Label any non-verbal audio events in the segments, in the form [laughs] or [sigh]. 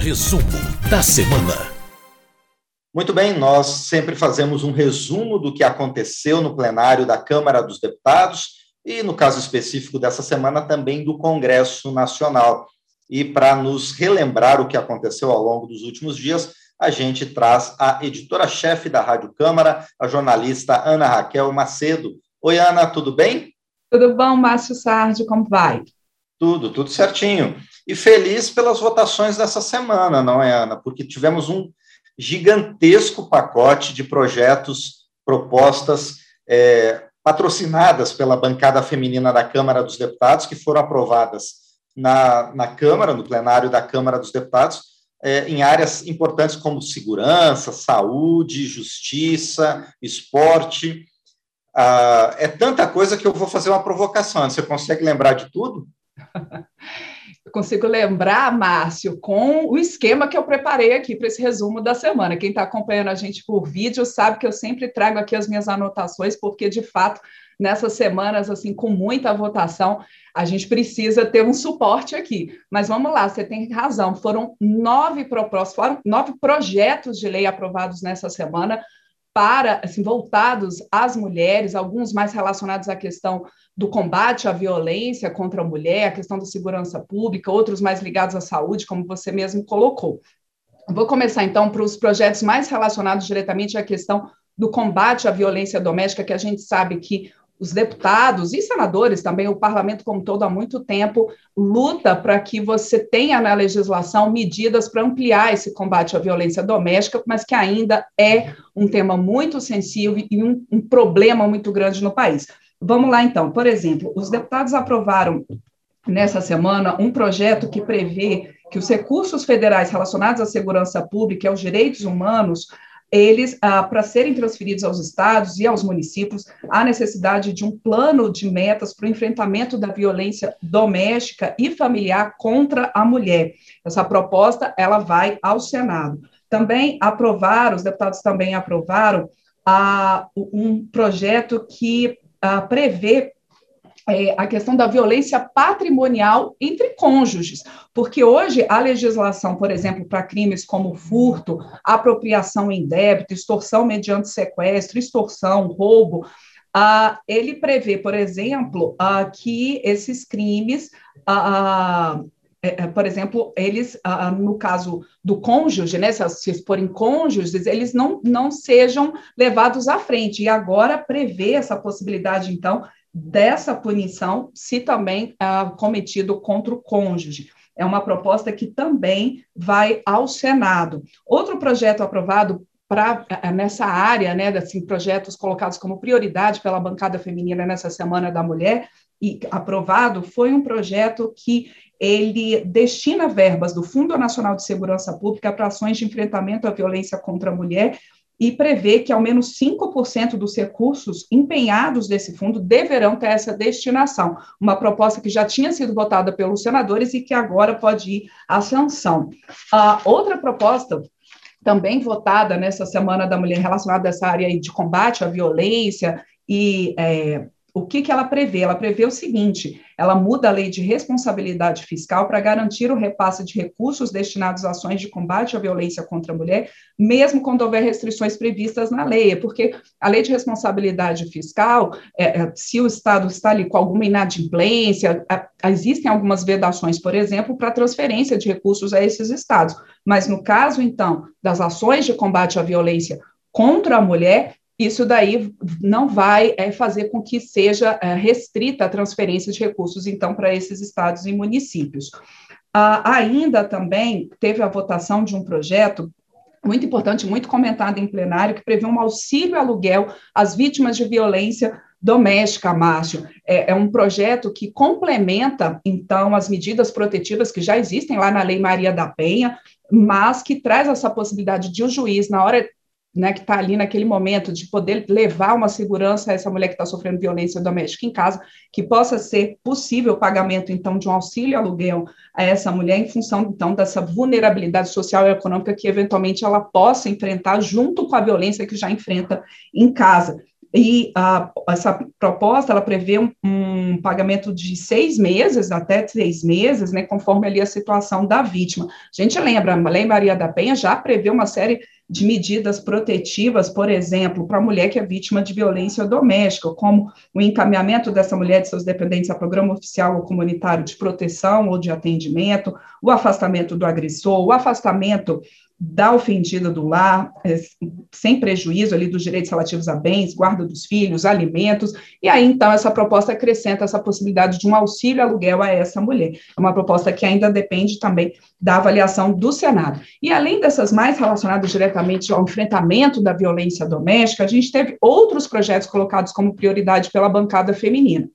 Resumo da semana. Muito bem, nós sempre fazemos um resumo do que aconteceu no plenário da Câmara dos Deputados e, no caso específico dessa semana, também do Congresso Nacional. E para nos relembrar o que aconteceu ao longo dos últimos dias, a gente traz a editora-chefe da Rádio Câmara, a jornalista Ana Raquel Macedo. Oi, Ana, tudo bem? Tudo bom, Márcio Sardi, como vai? Tudo, tudo certinho. E feliz pelas votações dessa semana, não é, Ana? Porque tivemos um gigantesco pacote de projetos, propostas é, patrocinadas pela bancada feminina da Câmara dos Deputados, que foram aprovadas na, na Câmara, no plenário da Câmara dos Deputados, é, em áreas importantes como segurança, saúde, justiça, esporte. Ah, é tanta coisa que eu vou fazer uma provocação. Você consegue lembrar de tudo? [laughs] Eu consigo lembrar, Márcio, com o esquema que eu preparei aqui para esse resumo da semana. Quem está acompanhando a gente por vídeo sabe que eu sempre trago aqui as minhas anotações, porque de fato nessas semanas, assim, com muita votação, a gente precisa ter um suporte aqui. Mas vamos lá, você tem razão, foram nove propostas, foram nove projetos de lei aprovados nessa semana para, assim, voltados às mulheres, alguns mais relacionados à questão do combate à violência contra a mulher, a questão da segurança pública, outros mais ligados à saúde, como você mesmo colocou. Vou começar, então, para os projetos mais relacionados diretamente à questão do combate à violência doméstica, que a gente sabe que os deputados e senadores também, o parlamento como todo, há muito tempo, luta para que você tenha na legislação medidas para ampliar esse combate à violência doméstica, mas que ainda é um tema muito sensível e um, um problema muito grande no país. Vamos lá, então. Por exemplo, os deputados aprovaram nessa semana um projeto que prevê que os recursos federais relacionados à segurança pública e aos direitos humanos eles, ah, para serem transferidos aos estados e aos municípios, há necessidade de um plano de metas para o enfrentamento da violência doméstica e familiar contra a mulher. Essa proposta, ela vai ao Senado. Também aprovaram, os deputados também aprovaram ah, um projeto que ah, prevê é, a questão da violência patrimonial entre cônjuges, porque hoje a legislação, por exemplo, para crimes como furto, apropriação em débito, extorsão mediante sequestro, extorsão, roubo, uh, ele prevê, por exemplo, uh, que esses crimes uh, por exemplo, eles, no caso do cônjuge, né, se forem cônjuges, eles não, não sejam levados à frente. E agora prevê essa possibilidade, então, dessa punição se também ah, cometido contra o cônjuge. É uma proposta que também vai ao Senado. Outro projeto aprovado para eh, nessa área, né, assim, projetos colocados como prioridade pela bancada feminina nessa Semana da Mulher e aprovado foi um projeto que ele destina verbas do Fundo Nacional de Segurança Pública para ações de enfrentamento à violência contra a mulher e prevê que ao menos 5% dos recursos empenhados desse fundo deverão ter essa destinação. Uma proposta que já tinha sido votada pelos senadores e que agora pode ir à sanção. A outra proposta também votada nessa Semana da Mulher relacionada a essa área de combate à violência e é, o que, que ela prevê? Ela prevê o seguinte: ela muda a lei de responsabilidade fiscal para garantir o repasse de recursos destinados a ações de combate à violência contra a mulher, mesmo quando houver restrições previstas na lei, porque a lei de responsabilidade fiscal, é, é, se o Estado está ali com alguma inadimplência, é, existem algumas vedações, por exemplo, para transferência de recursos a esses estados. Mas no caso, então, das ações de combate à violência contra a mulher, isso daí não vai é, fazer com que seja é, restrita a transferência de recursos, então, para esses estados e municípios. Ah, ainda também teve a votação de um projeto muito importante, muito comentado em plenário, que prevê um auxílio aluguel às vítimas de violência doméstica, Márcio. É, é, um projeto que complementa, então, as medidas protetivas que já existem lá na Lei Maria da Penha, mas que traz essa possibilidade de o um juiz, na hora né, que está ali naquele momento de poder levar uma segurança a essa mulher que está sofrendo violência doméstica em casa, que possa ser possível o pagamento, então, de um auxílio aluguel a essa mulher em função, então, dessa vulnerabilidade social e econômica que, eventualmente, ela possa enfrentar junto com a violência que já enfrenta em casa. e a, essa proposta, ela prevê um, um, pagamento de seis meses, até seis meses, né, conforme ali a situação da vítima. A gente lembra, a Lei Maria da Penha já prevê uma série de medidas protetivas, por exemplo, para a mulher que é vítima de violência doméstica, como o encaminhamento dessa mulher de seus dependentes a programa oficial ou comunitário de proteção ou de atendimento, o afastamento do agressor, o afastamento da ofendida do lar, é, sem prejuízo ali dos direitos relativos a bens, guarda dos filhos, alimentos, e aí então essa proposta acrescenta essa possibilidade de um auxílio aluguel a essa mulher. É uma proposta que ainda depende também da avaliação do Senado. E além dessas mais relacionadas diretamente ao enfrentamento da violência doméstica, a gente teve outros projetos colocados como prioridade pela bancada feminina.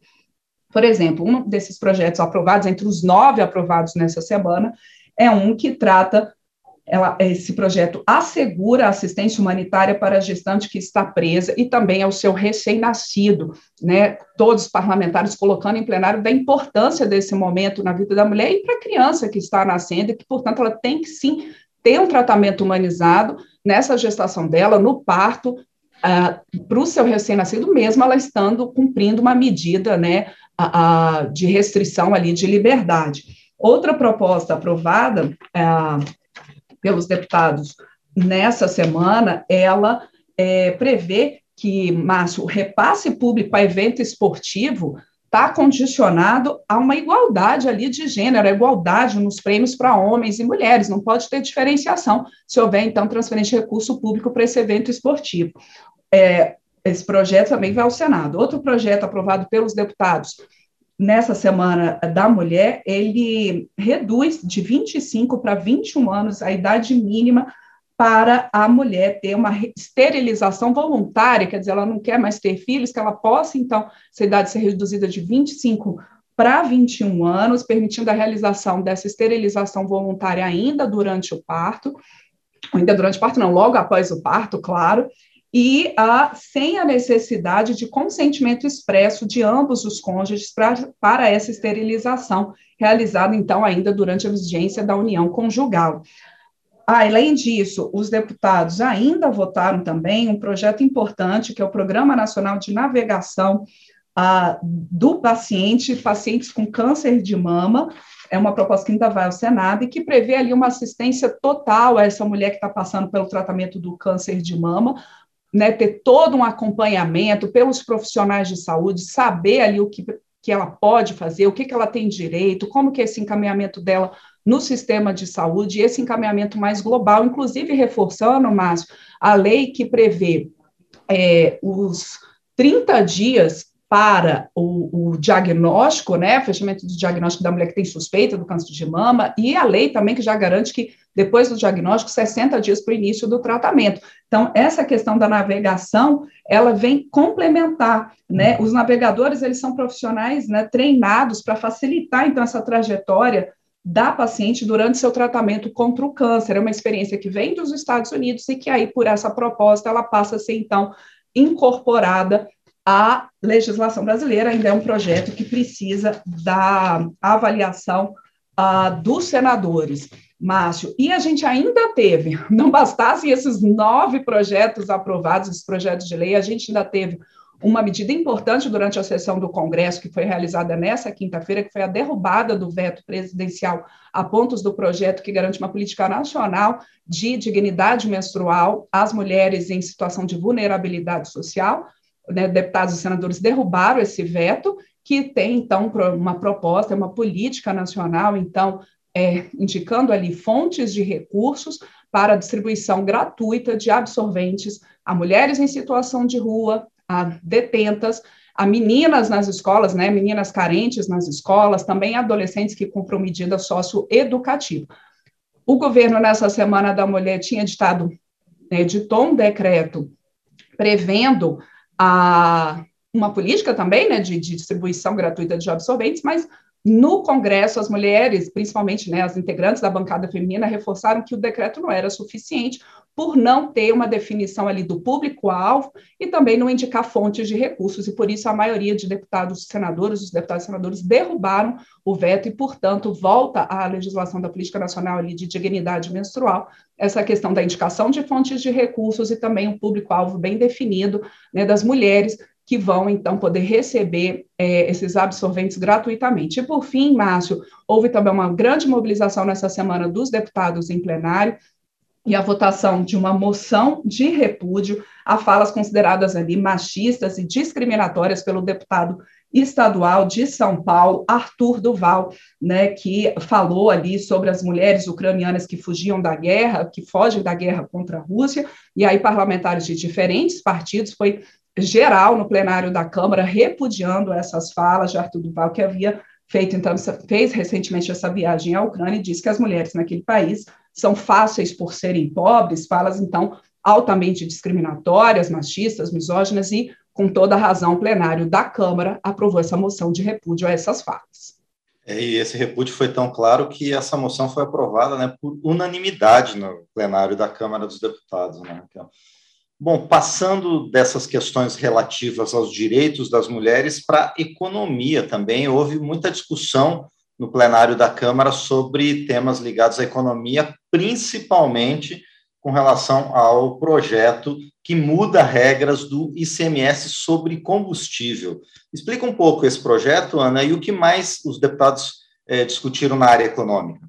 Por exemplo, um desses projetos aprovados, entre os nove aprovados nessa semana, é um que trata ela, esse projeto assegura assistência humanitária para a gestante que está presa e também ao seu recém-nascido, né? Todos os parlamentares colocando em plenário da importância desse momento na vida da mulher e para a criança que está nascendo e que, portanto, ela tem que sim ter um tratamento humanizado nessa gestação dela, no parto, uh, para o seu recém-nascido, mesmo ela estando cumprindo uma medida, né, uh, de restrição ali de liberdade. Outra proposta aprovada uh, pelos deputados nessa semana, ela é, prevê que, Márcio, o repasse público a evento esportivo está condicionado a uma igualdade ali de gênero, a igualdade nos prêmios para homens e mulheres, não pode ter diferenciação se houver, então, transferência de recurso público para esse evento esportivo. É, esse projeto também vai ao Senado. Outro projeto aprovado pelos deputados nessa Semana da Mulher, ele reduz de 25 para 21 anos a idade mínima para a mulher ter uma esterilização voluntária, quer dizer, ela não quer mais ter filhos, que ela possa, então, essa idade ser reduzida de 25 para 21 anos, permitindo a realização dessa esterilização voluntária ainda durante o parto, ainda durante o parto, não, logo após o parto, claro, e a, sem a necessidade de consentimento expresso de ambos os cônjuges pra, para essa esterilização, realizada, então, ainda durante a vigência da união conjugal. Além disso, os deputados ainda votaram também um projeto importante, que é o Programa Nacional de Navegação ah, do Paciente, pacientes com câncer de mama, é uma proposta que ainda vai ao Senado e que prevê ali uma assistência total a essa mulher que está passando pelo tratamento do câncer de mama, né, ter todo um acompanhamento pelos profissionais de saúde, saber ali o que, que ela pode fazer, o que, que ela tem direito, como que é esse encaminhamento dela no sistema de saúde, esse encaminhamento mais global, inclusive reforçando, Márcio, a lei que prevê é, os 30 dias para o, o, diagnóstico, né, fechamento do diagnóstico da mulher que tem suspeita do câncer de mama, e a lei também que já garante que depois do diagnóstico, 60 dias para o início do tratamento. Então, essa questão da navegação, ela vem complementar, né, os navegadores, eles são profissionais, né, treinados para facilitar, então, essa trajetória da paciente durante seu tratamento contra o câncer. É uma experiência que vem dos Estados Unidos e que aí, por essa proposta, ela passa a ser, então, incorporada a legislação brasileira ainda é um projeto que precisa da avaliação uh, dos senadores, Márcio. E a gente ainda teve, [laughs] não bastassem esses nove projetos aprovados, esses projetos de lei, a gente ainda teve uma medida importante durante a sessão do Congresso, que foi realizada nessa quinta-feira, que foi a derrubada do veto presidencial a pontos do projeto que garante uma política nacional de dignidade menstrual às mulheres em situação de vulnerabilidade social né, deputados e senadores derrubaram esse veto, que tem, então, uma proposta, uma política nacional, então, é, indicando ali fontes de recursos para distribuição gratuita de absorventes a mulheres em situação de rua, a detentas, a meninas nas escolas, né, meninas carentes nas escolas, também adolescentes que cumpram medida socioeducativa. O governo, nessa Semana da Mulher, tinha editado, né, editou um decreto prevendo a uma política também né, de, de, distribuição gratuita de absorventes, mas no Congresso, as mulheres, principalmente né, as integrantes da bancada feminina, reforçaram que o decreto não era suficiente, por não ter uma definição ali do público-alvo e também não indicar fontes de recursos, e por isso a maioria de deputados e senadores, os deputados e senadores derrubaram o veto e, portanto, volta à legislação da política nacional ali de dignidade menstrual, essa questão da indicação de fontes de recursos e também um público-alvo bem definido né, das mulheres que vão, então, poder receber é, esses absorventes gratuitamente. E, por fim, Márcio, houve também uma grande mobilização nessa semana dos deputados em plenário, e a votação de uma moção de repúdio a falas consideradas ali machistas e discriminatórias pelo deputado estadual de São Paulo, Arthur Duval, né, que falou ali sobre as mulheres ucranianas que fugiam da guerra, que fogem da guerra contra a Rússia, e aí parlamentares de diferentes partidos, foi geral no plenário da Câmara repudiando essas falas de Arthur Duval, que havia feito, então, fez recentemente essa viagem à Ucrânia e disse que as mulheres naquele país são fáceis por serem pobres, falas, então, altamente discriminatórias, machistas, misóginas, e, com toda razão, o plenário da Câmara aprovou essa moção de repúdio a essas falas. É, e esse repúdio foi tão claro que essa moção foi aprovada né, por unanimidade no plenário da Câmara dos Deputados. Né, Bom, passando dessas questões relativas aos direitos das mulheres para a economia também, houve muita discussão no plenário da Câmara sobre temas ligados à economia, principalmente com relação ao projeto que muda regras do ICMS sobre combustível. Explica um pouco esse projeto, Ana, e o que mais os deputados eh, discutiram na área econômica.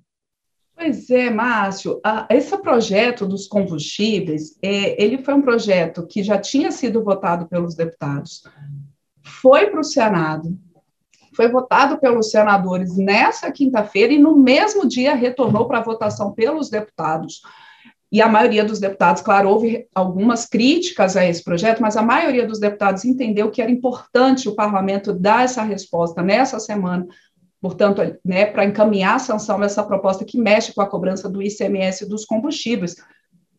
Pois é, Márcio, esse projeto dos combustíveis, é, ele foi um projeto que já tinha sido votado pelos deputados, foi para o Senado, foi votado pelos senadores nessa quinta-feira e no mesmo dia retornou para votação pelos deputados. E a maioria dos deputados, claro, houve algumas críticas a esse projeto, mas a maioria dos deputados entendeu que era importante o parlamento dar essa resposta nessa semana portanto, né, para encaminhar a sanção dessa proposta que mexe com a cobrança do ICMS dos combustíveis,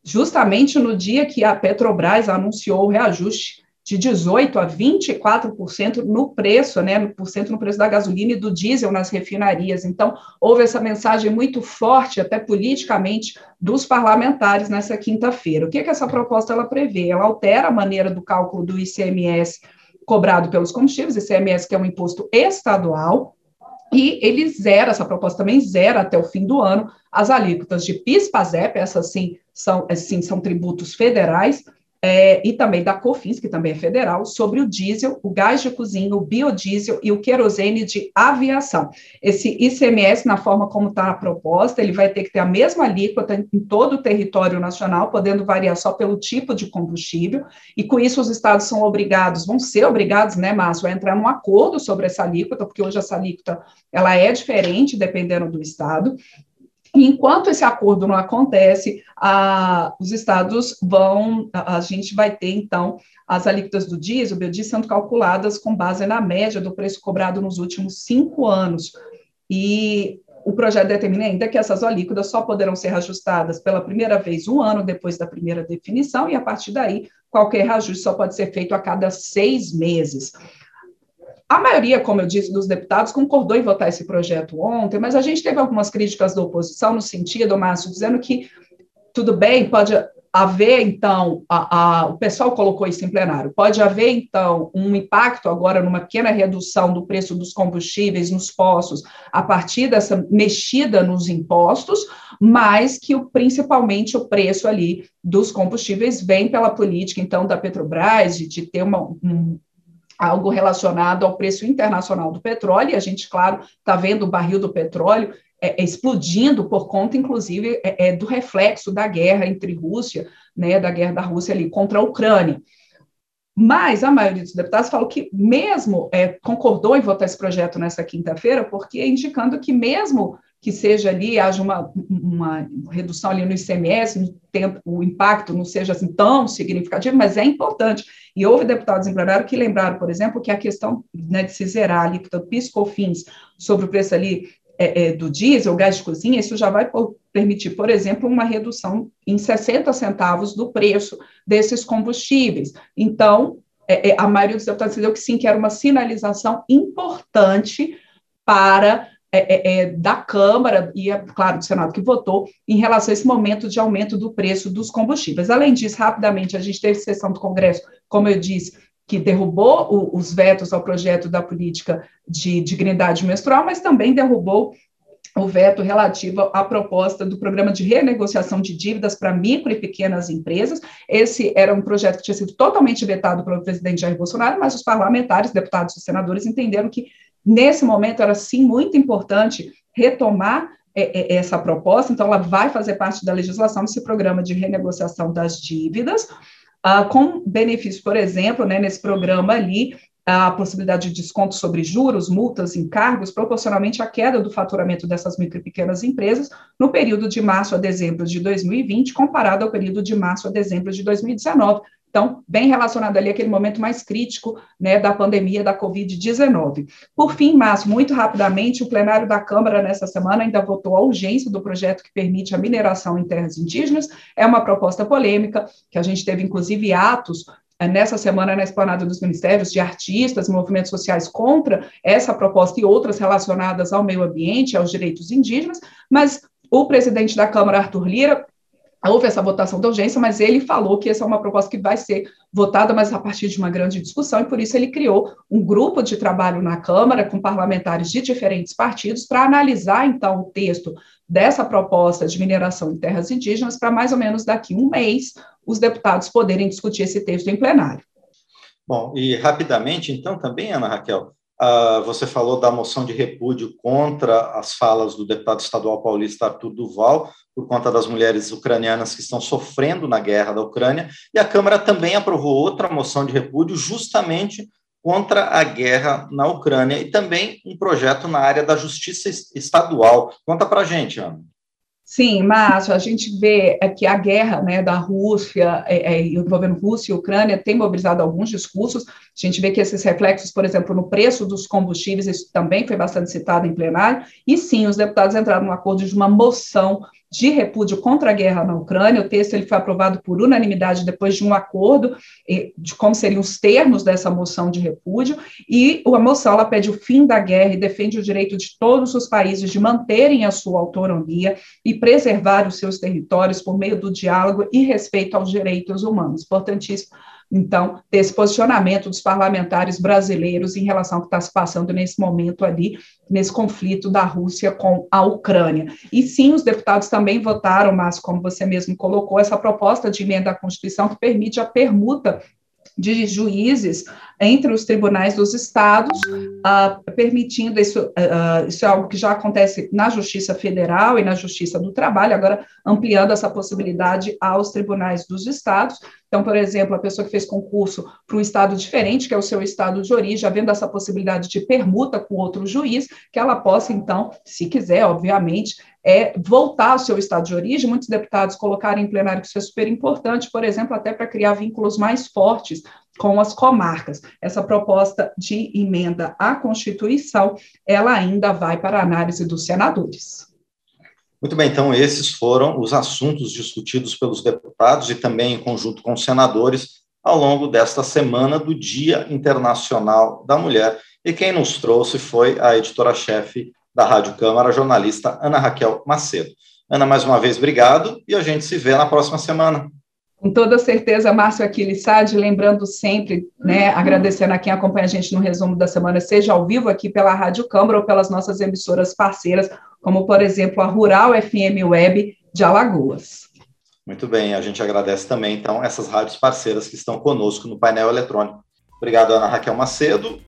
justamente no dia que a Petrobras anunciou o reajuste de 18 a 24% no preço, né, no porcento no preço da gasolina e do diesel nas refinarias. Então, houve essa mensagem muito forte, até politicamente, dos parlamentares nessa quinta-feira. O que, que essa proposta ela prevê? Ela altera a maneira do cálculo do ICMS cobrado pelos combustíveis, ICMS que é um imposto estadual, e ele zera, essa proposta também zera até o fim do ano as alíquotas de PIS, PASEP, essas sim são, sim, são tributos federais, é, e também da COFINS, que também é federal, sobre o diesel, o gás de cozinha, o biodiesel e o querosene de aviação. Esse ICMS, na forma como está a proposta, ele vai ter que ter a mesma alíquota em todo o território nacional, podendo variar só pelo tipo de combustível, e com isso os estados são obrigados, vão ser obrigados, né, Márcio, a entrar num acordo sobre essa alíquota, porque hoje essa alíquota ela é diferente dependendo do estado, e enquanto esse acordo não acontece, a, os estados vão, a, a, gente vai ter, então, as alíquotas do diesel, biodiesel, sendo calculadas com base na média do preço cobrado nos últimos cinco anos. E o projeto determina ainda que essas alíquotas só poderão ser ajustadas pela primeira vez um ano depois da primeira definição, e a partir daí, qualquer reajuste só pode ser feito a cada seis meses. A maioria, como eu disse, dos deputados concordou em votar esse projeto ontem, mas a gente teve algumas críticas da oposição no sentido, Márcio, dizendo que tudo bem, pode haver, então, a, a, o pessoal colocou isso em plenário, pode haver, então, um impacto agora numa pequena redução do preço dos combustíveis nos postos a partir dessa mexida nos impostos, mas que o, principalmente o preço ali dos combustíveis vem pela política, então, da Petrobras, de, de ter uma, um, algo relacionado ao preço internacional do petróleo, e a gente, claro, está vendo o barril do petróleo é, é, explodindo por conta, inclusive, é, é, do reflexo da guerra entre Rússia, né, da guerra da Rússia ali contra a Ucrânia. Mas a maioria dos deputados falou que mesmo é, concordou em votar esse projeto nessa quinta-feira, porque indicando que mesmo que seja ali, haja uma, uma redução ali no ICMS, no tempo, o impacto não seja assim tão significativo, mas é importante. E houve deputados em plenário que lembraram, por exemplo, que a questão né, de se zerar a alíquota PIS/COFINS sobre o preço ali é, é, do diesel, gás de cozinha, isso já vai permitir, por exemplo, uma redução em 60 centavos do preço desses combustíveis. Então, é, é a maioria dos deputados entendeu que sim, que era uma sinalização importante para é, é, é, da Câmara e, é, claro, do Senado que votou em relação a esse momento de aumento do preço dos combustíveis. Além disso, rapidamente, a gente teve sessão do Congresso, como eu disse, que derrubou o, os vetos ao projeto da política de dignidade menstrual, mas também derrubou o veto relativo à proposta do programa de renegociação de dívidas para micro e pequenas empresas. Esse era um projeto que tinha sido totalmente vetado pelo presidente Jair Bolsonaro, mas os parlamentares, deputados e senadores entenderam que Nesse momento, era sim muito importante retomar é, é, essa proposta, então ela vai fazer parte da legislação desse programa de renegociação das dívidas, uh, com benefício, por exemplo, né, nesse programa ali, a possibilidade de desconto sobre juros, multas, encargos, proporcionalmente à queda do faturamento dessas micro e pequenas empresas no período de março a dezembro de 2020, comparado ao período de março a dezembro de 2019, então, bem relacionado ali àquele momento mais crítico né, da pandemia da Covid-19. Por fim, Márcio, muito rapidamente, o plenário da Câmara nessa semana ainda votou a urgência do projeto que permite a mineração em terras indígenas. É uma proposta polêmica, que a gente teve, inclusive, atos eh, nessa semana na esplanada dos ministérios de artistas, movimentos sociais contra essa proposta e outras relacionadas ao meio ambiente, aos direitos indígenas, mas o presidente da Câmara, Arthur Lira, houve essa votação da urgência, mas ele falou que essa é uma proposta que vai ser votada, mas a partir de uma grande discussão, e por isso ele criou um grupo de trabalho na Câmara com parlamentares de diferentes partidos para analisar, então, o texto dessa proposta de mineração em terras indígenas para mais ou menos daqui um mês os deputados poderem discutir esse texto em plenário. Bom, e rapidamente, então, também, Ana Raquel, Uh, você falou da moção de repúdio contra as falas do deputado estadual paulista Arthur Duval, por conta das mulheres ucranianas que estão sofrendo na guerra da Ucrânia, e a Câmara também aprovou outra moção de repúdio justamente contra a guerra na Ucrânia e também um projeto na área da justiça estadual. Conta para a gente, Ana. Sim, Márcio, a gente vê é, que a guerra né, da Rússia, é, é, envolvendo Rússia e Ucrânia, tem mobilizado alguns discursos. A gente vê que esses reflexos, por exemplo, no preço dos combustíveis, isso também foi bastante citado em plenário. E sim, os deputados entraram no acordo de uma moção de repúdio contra a guerra na Ucrânia. O texto ele foi aprovado por unanimidade depois de um acordo de como seriam os termos dessa moção de repúdio, e a moção ela pede o fim da guerra e defende o direito de todos os países de manterem a sua autonomia e preservar os seus territórios por meio do diálogo e respeito aos direitos humanos. Importantíssimo então, desse posicionamento dos parlamentares brasileiros em relação ao que está se passando nesse momento ali, nesse conflito da Rússia com a Ucrânia. E sim, os deputados também votaram, mas, como você mesmo colocou, essa proposta de emenda à Constituição que permite a permuta de juízes entre os tribunais dos estados, uh, permitindo isso, uh, isso é algo que já acontece na Justiça Federal e na Justiça do Trabalho, agora ampliando essa possibilidade aos tribunais dos estados. Então, por exemplo, a pessoa que fez concurso para um estado diferente, que é o seu estado de origem, havendo essa possibilidade de permuta com outro juiz, que ela possa, então, se quiser, obviamente, é voltar ao seu estado de origem. Muitos deputados colocaram em plenário que isso é super importante, por exemplo, até para criar vínculos mais fortes com as comarcas. Essa proposta de emenda à Constituição, ela ainda vai para análise dos senadores. Muito bem, então esses foram os assuntos discutidos pelos deputados e também em conjunto com os senadores ao longo desta semana do Dia Internacional da Mulher. E quem nos trouxe foi a editora-chefe da Rádio Câmara, a jornalista Ana Raquel Macedo. Ana, mais uma vez, obrigado e a gente se vê na próxima semana. Com toda certeza, Márcio Aquiles Sade, lembrando sempre, né, agradecendo a quem acompanha a gente no resumo da semana, seja ao vivo aqui pela Rádio Câmara ou pelas nossas emissoras parceiras, como, por exemplo, a Rural FM Web de Alagoas. Muito bem, a gente agradece também, então, essas rádios parceiras que estão conosco no painel eletrônico. Obrigado, Ana Raquel Macedo,